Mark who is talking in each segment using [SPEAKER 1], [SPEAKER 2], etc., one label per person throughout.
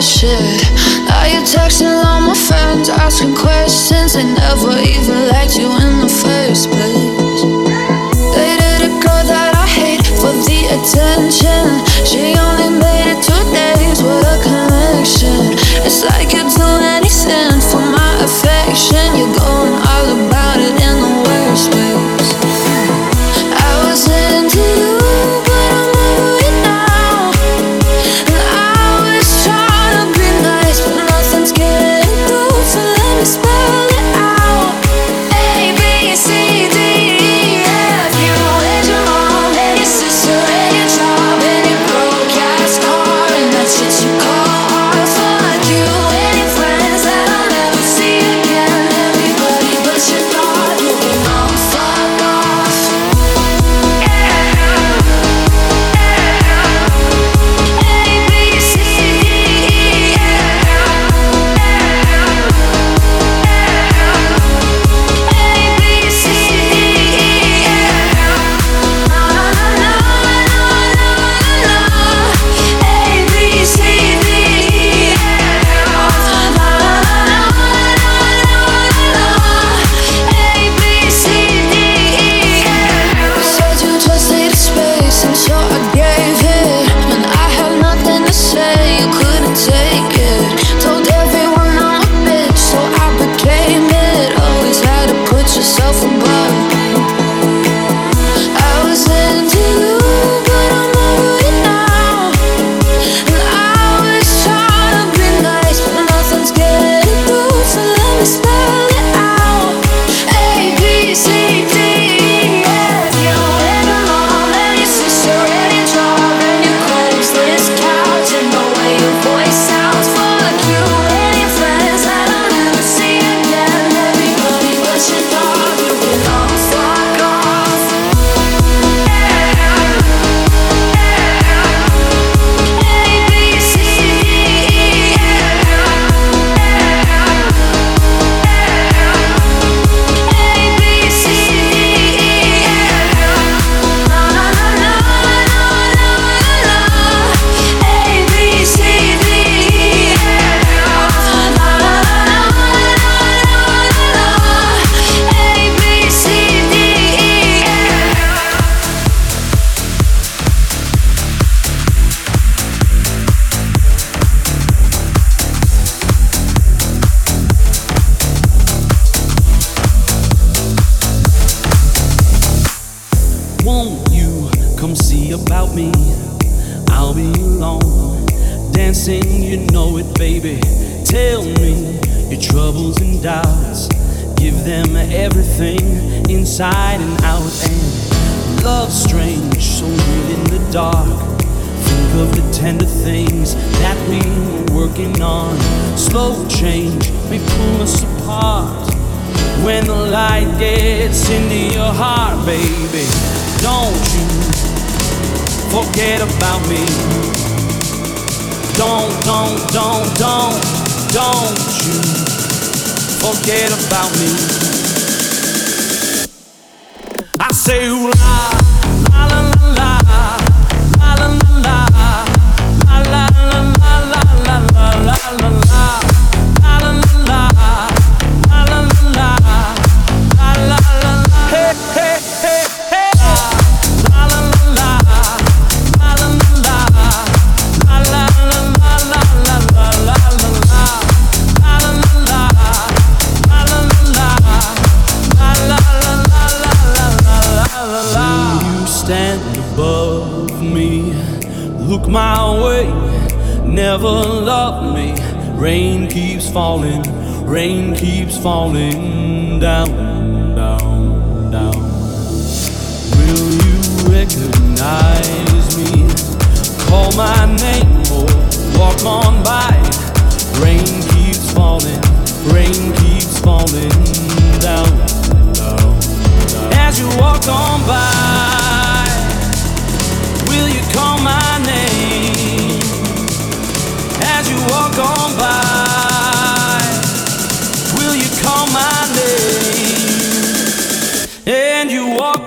[SPEAKER 1] Started shit. Now you're texting all my friends, asking questions. They never even inside and out and love strange so weird in the dark. Think of the tender things that we were working on. Slow change may pull us apart. When the light gets into
[SPEAKER 2] your heart baby don't you forget about me. Don't don't don't don't don't you forget about me say ooh la. La la la la. La la la la la la la la la. Rain keeps falling, rain keeps falling down, down, down. Will you recognize me? Call my name or walk on by. Rain keeps falling, rain keeps falling down, down, down. As you walk on by, will you call my name?
[SPEAKER 3] as you walk on by? Will you call my
[SPEAKER 2] name? And you walk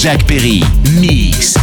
[SPEAKER 2] Jack Perry, Mix.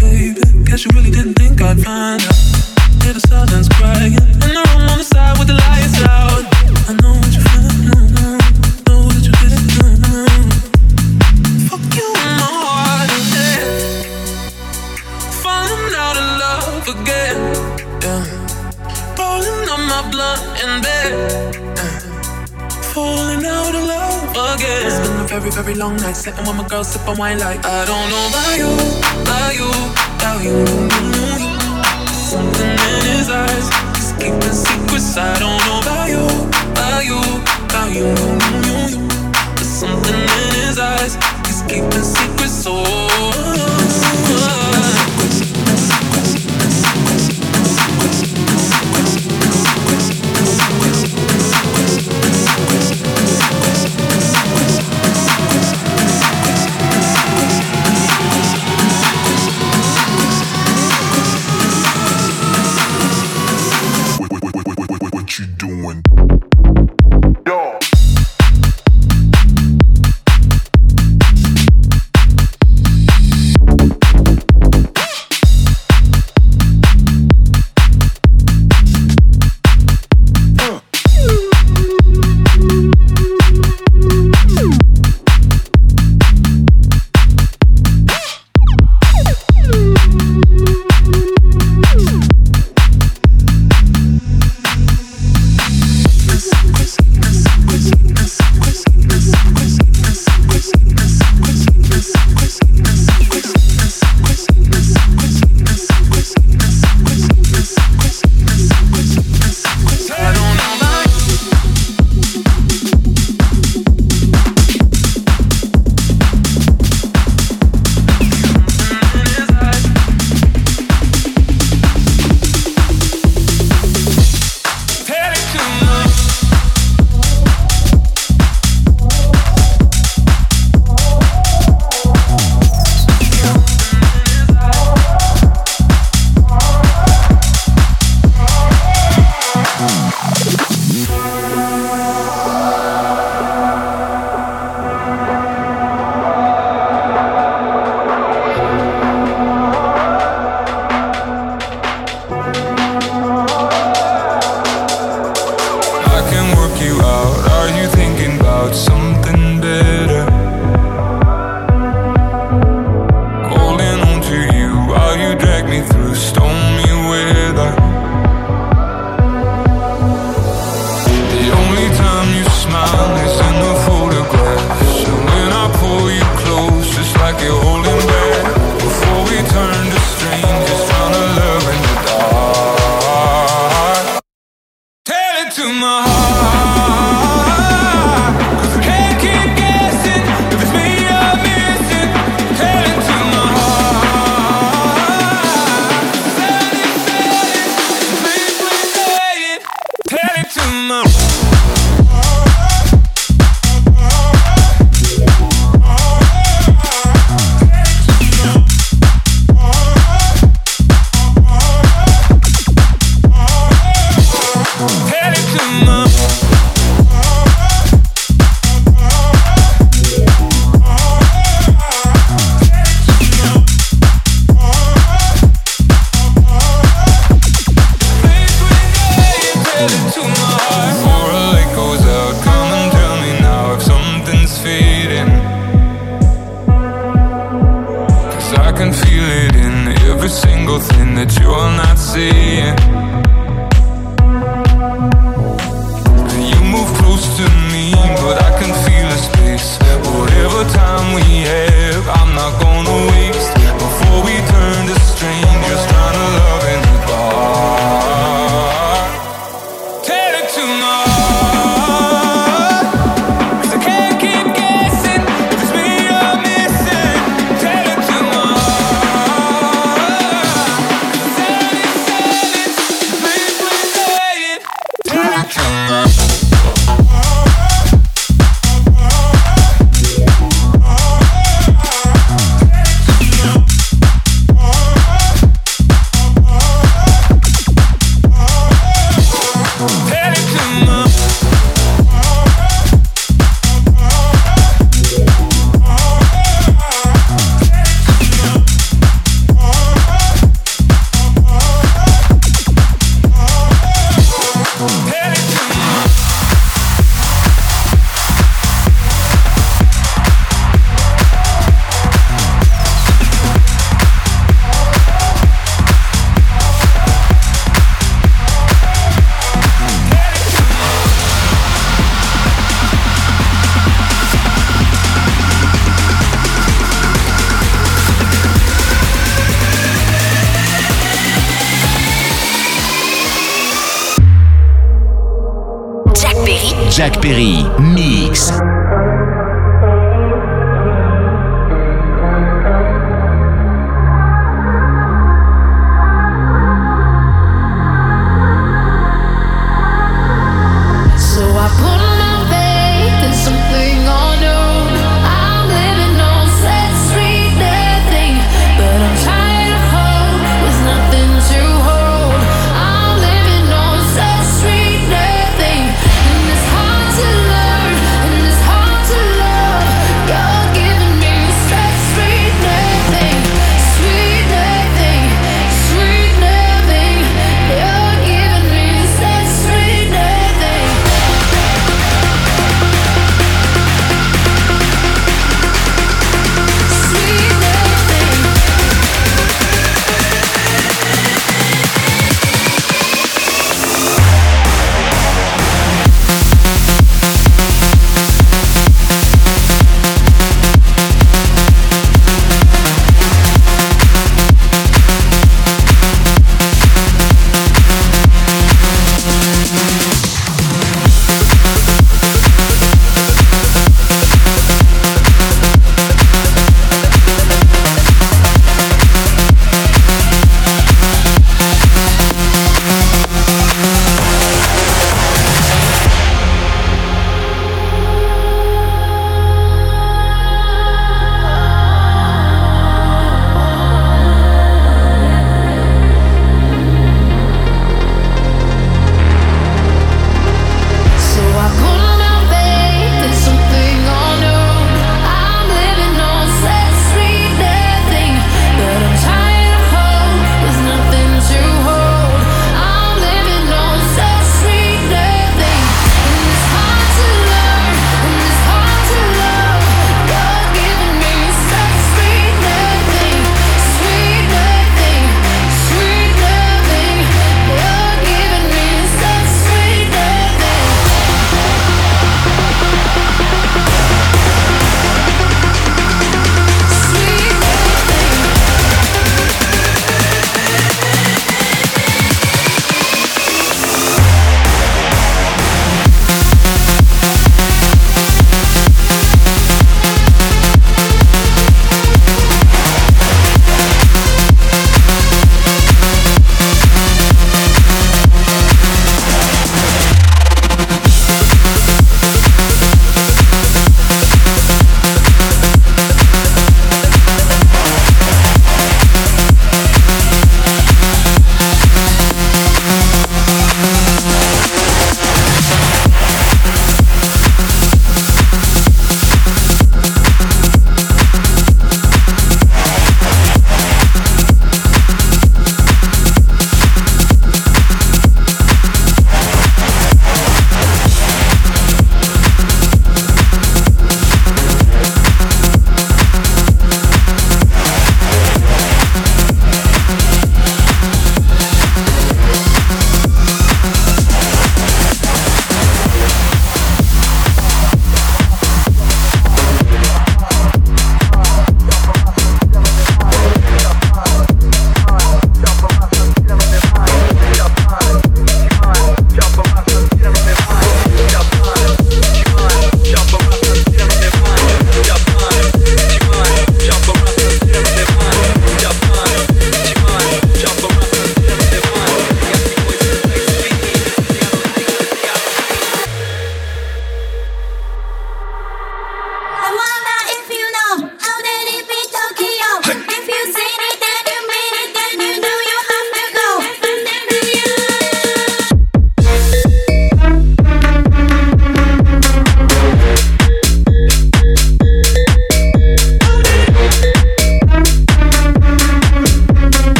[SPEAKER 2] baby. Guess you really didn't think I'd find out. Hear the silence crying. I the room on the side with the lights out. I know it's very, very long night, Sitting with my girl, sipping wine like I don't know about you, about you, about you. Something in his eyes, just keeping secrets. I don't know about you, about you, about you. There's something in his eyes, just keeping secrets.
[SPEAKER 4] Oh. oh, oh.
[SPEAKER 5] oh.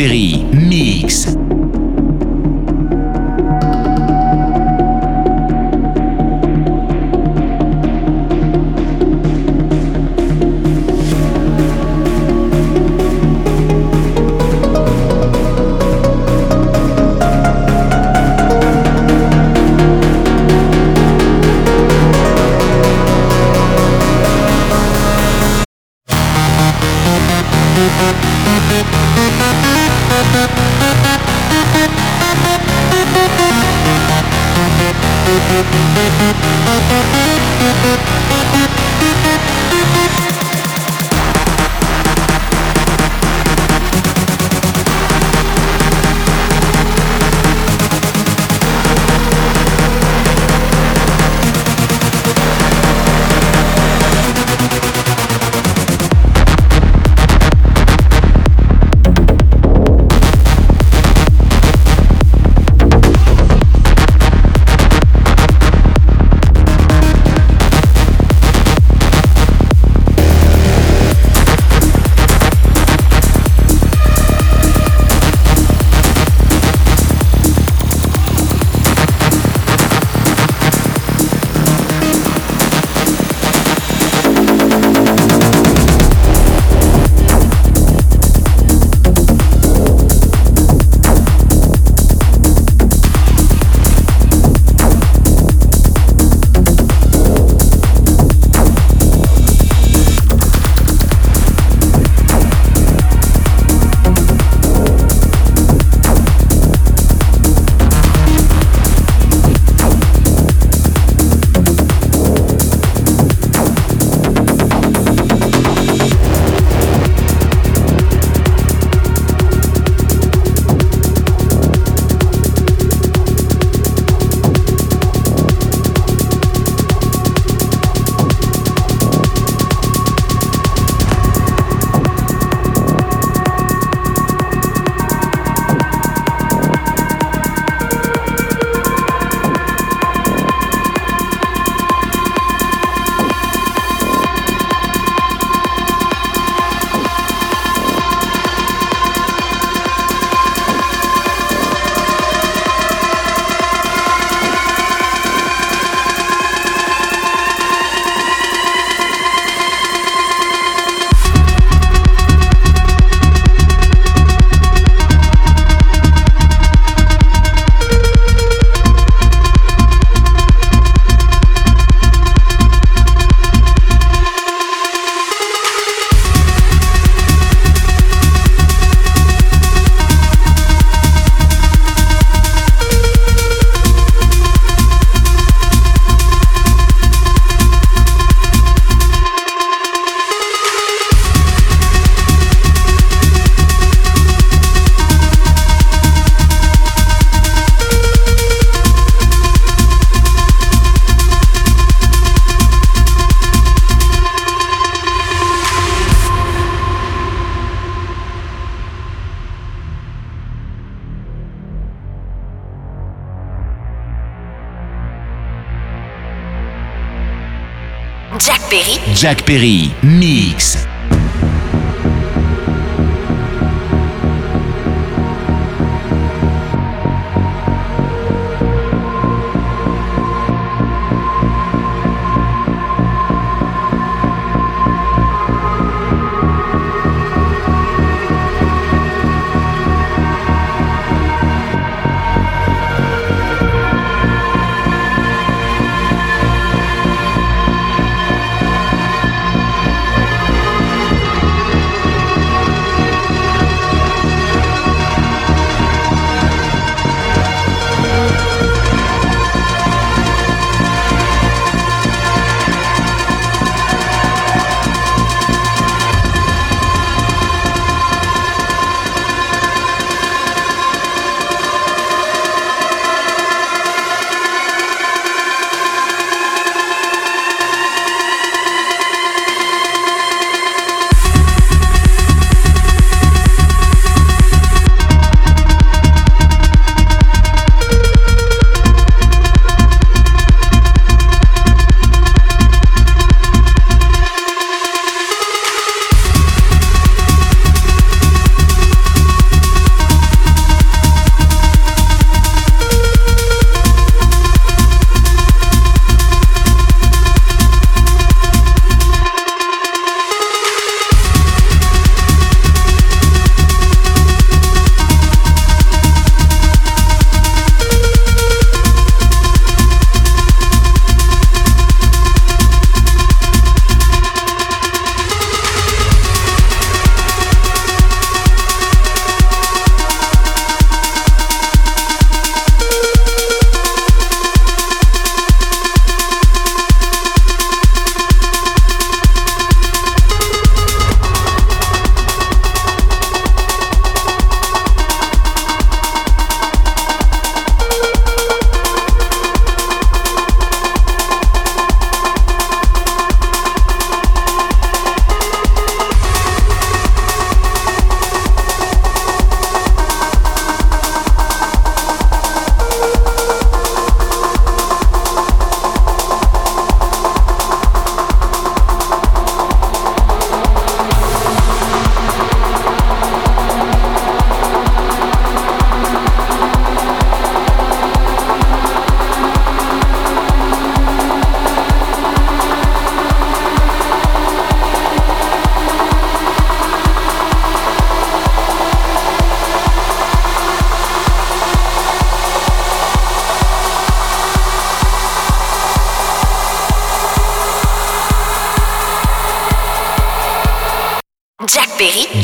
[SPEAKER 5] Perry.
[SPEAKER 6] Jack Perry, Mix.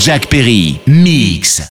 [SPEAKER 7] Jack Perry, mix.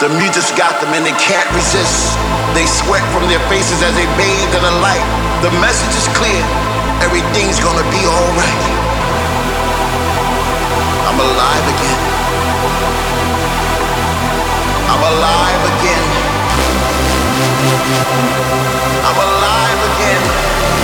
[SPEAKER 8] The music's got them and they can't resist. They sweat from their faces as they bathe in the light. The message is clear. Everything's gonna be alright. I'm alive again. I'm alive again. I'm alive again.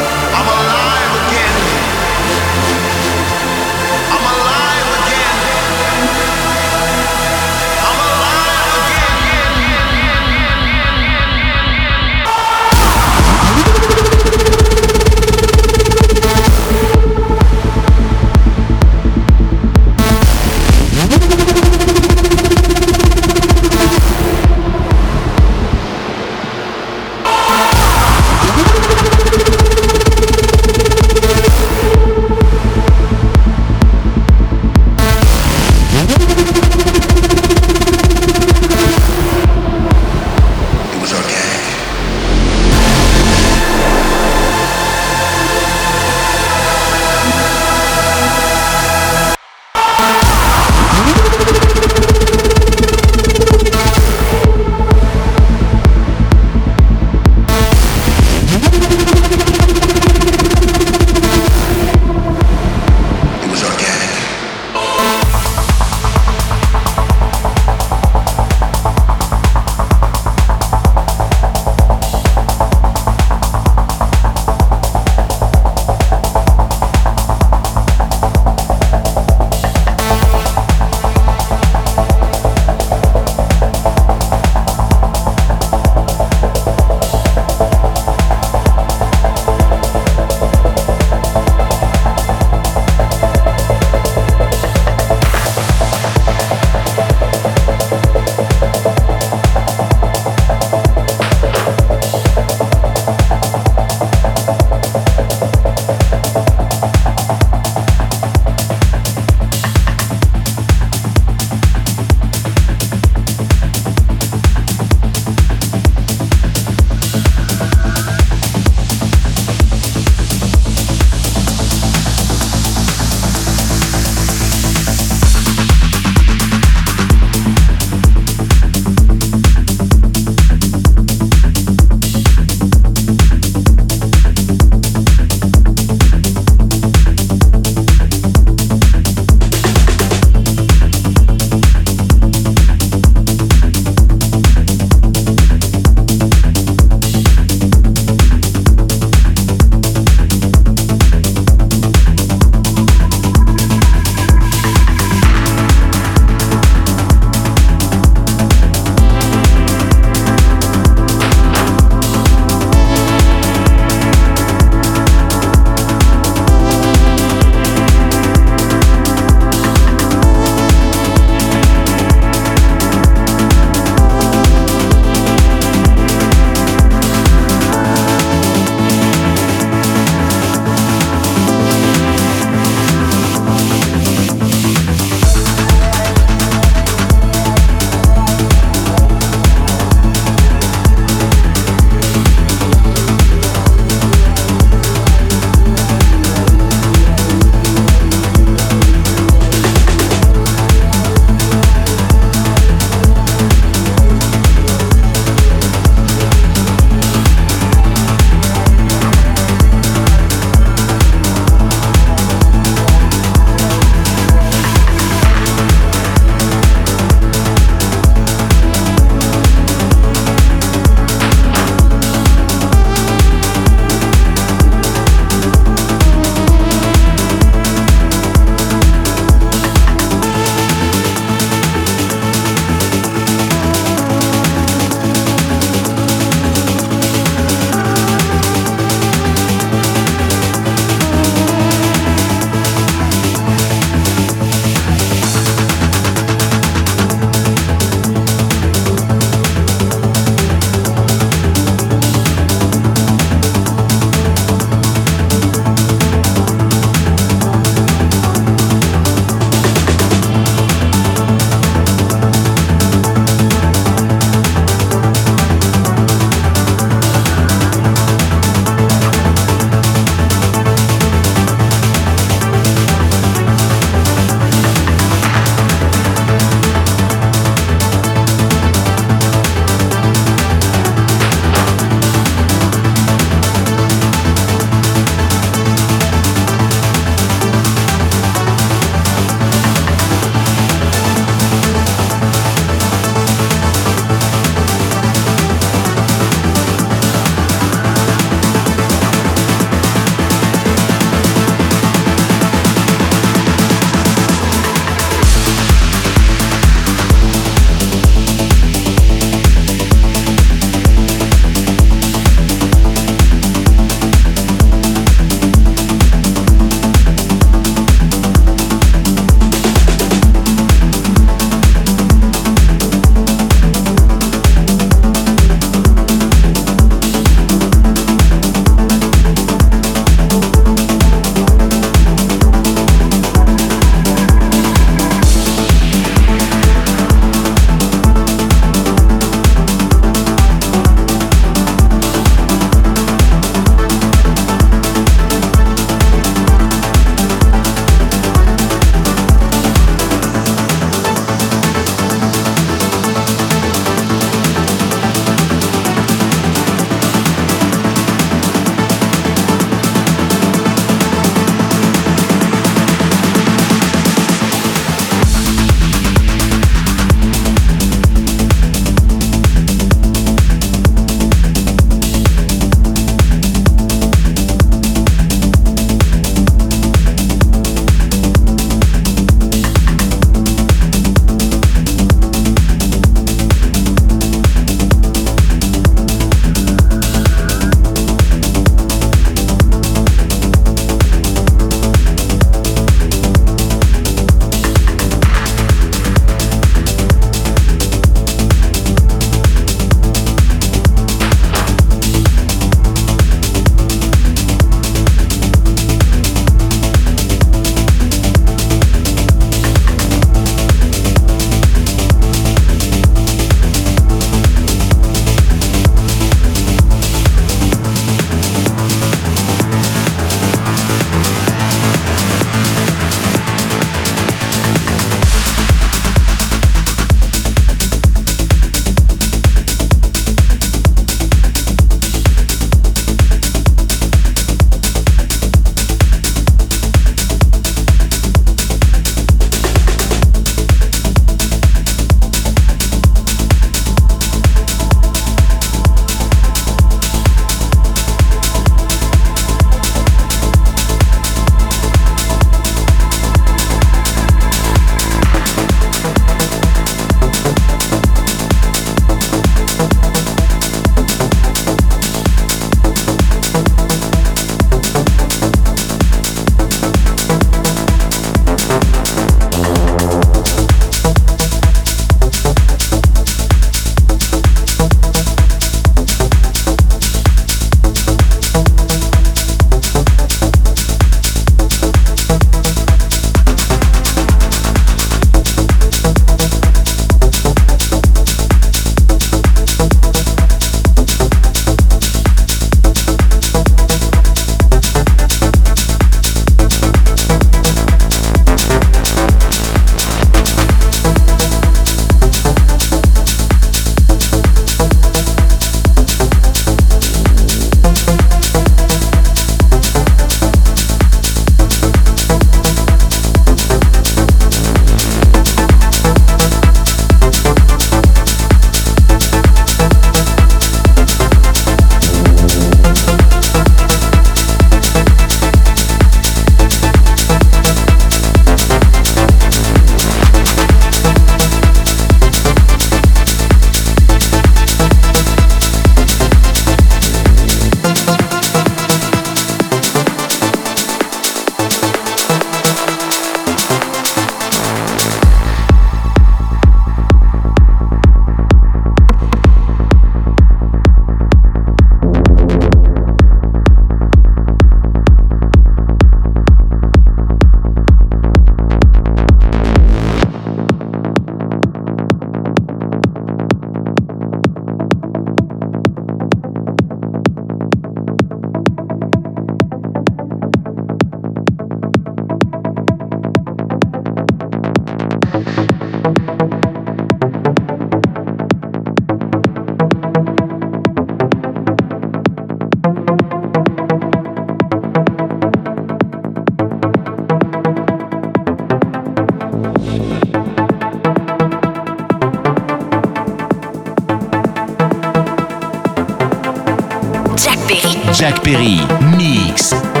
[SPEAKER 7] Jack Perry, Mix.